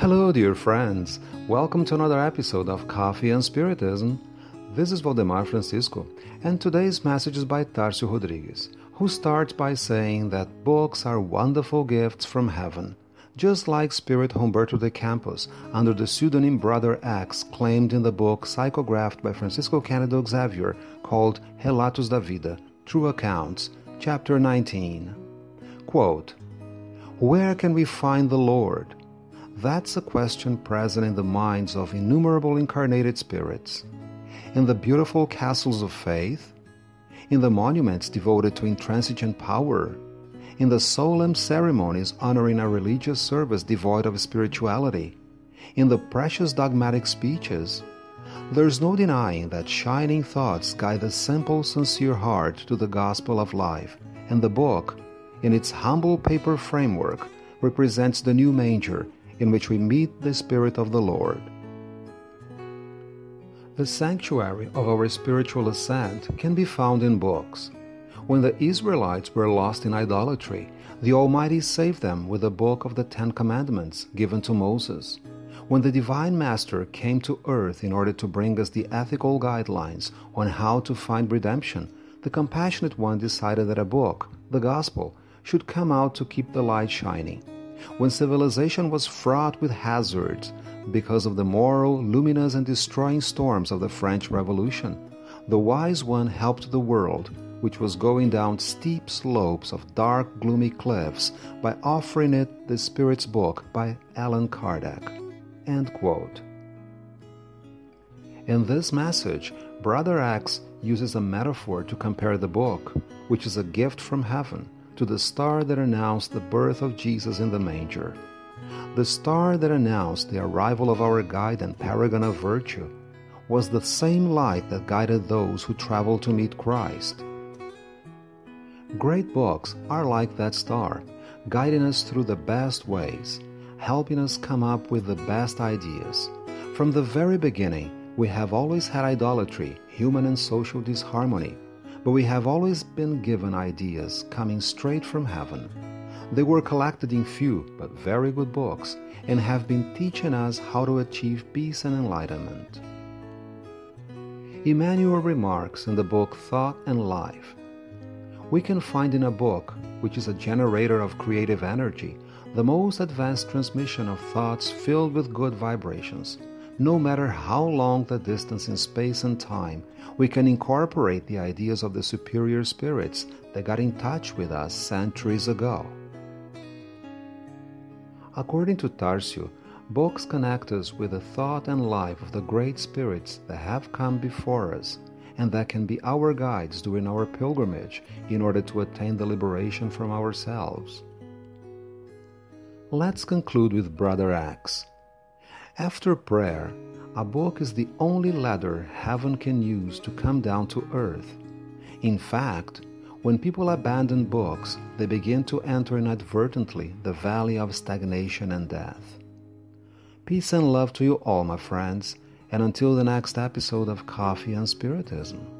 Hello, dear friends. Welcome to another episode of Coffee and Spiritism. This is Valdemar Francisco, and today's message is by Tarcio Rodriguez, who starts by saying that books are wonderful gifts from heaven, just like Spirit Humberto de Campos, under the pseudonym Brother X, claimed in the book psychographed by Francisco Cândido Xavier called Relatos da Vida, True Accounts, chapter 19. Quote, Where can we find the Lord? That's a question present in the minds of innumerable incarnated spirits. In the beautiful castles of faith, in the monuments devoted to intransigent power, in the solemn ceremonies honoring a religious service devoid of spirituality, in the precious dogmatic speeches, there's no denying that shining thoughts guide the simple, sincere heart to the gospel of life, and the book, in its humble paper framework, represents the new manger in which we meet the Spirit of the Lord. The sanctuary of our spiritual ascent can be found in books. When the Israelites were lost in idolatry, the Almighty saved them with the book of the Ten Commandments given to Moses. When the Divine Master came to earth in order to bring us the ethical guidelines on how to find redemption, the Compassionate One decided that a book, the Gospel, should come out to keep the light shining when civilization was fraught with hazards because of the moral, luminous, and destroying storms of the French Revolution, the Wise One helped the world, which was going down steep slopes of dark, gloomy cliffs, by offering it the Spirit's Book by Allan Kardec. In this message, Brother X uses a metaphor to compare the book, which is a gift from heaven, to the star that announced the birth of Jesus in the manger. The star that announced the arrival of our guide and paragon of virtue was the same light that guided those who traveled to meet Christ. Great books are like that star, guiding us through the best ways, helping us come up with the best ideas. From the very beginning, we have always had idolatry, human and social disharmony, but we have always been given ideas coming straight from heaven. They were collected in few but very good books and have been teaching us how to achieve peace and enlightenment. Emmanuel remarks in the book Thought and Life We can find in a book, which is a generator of creative energy, the most advanced transmission of thoughts filled with good vibrations no matter how long the distance in space and time, we can incorporate the ideas of the superior spirits that got in touch with us centuries ago. According to Tarcio, books connect us with the thought and life of the great spirits that have come before us and that can be our guides during our pilgrimage in order to attain the liberation from ourselves. Let's conclude with Brother X. After prayer, a book is the only ladder heaven can use to come down to earth. In fact, when people abandon books, they begin to enter inadvertently the valley of stagnation and death. Peace and love to you all, my friends, and until the next episode of Coffee and Spiritism.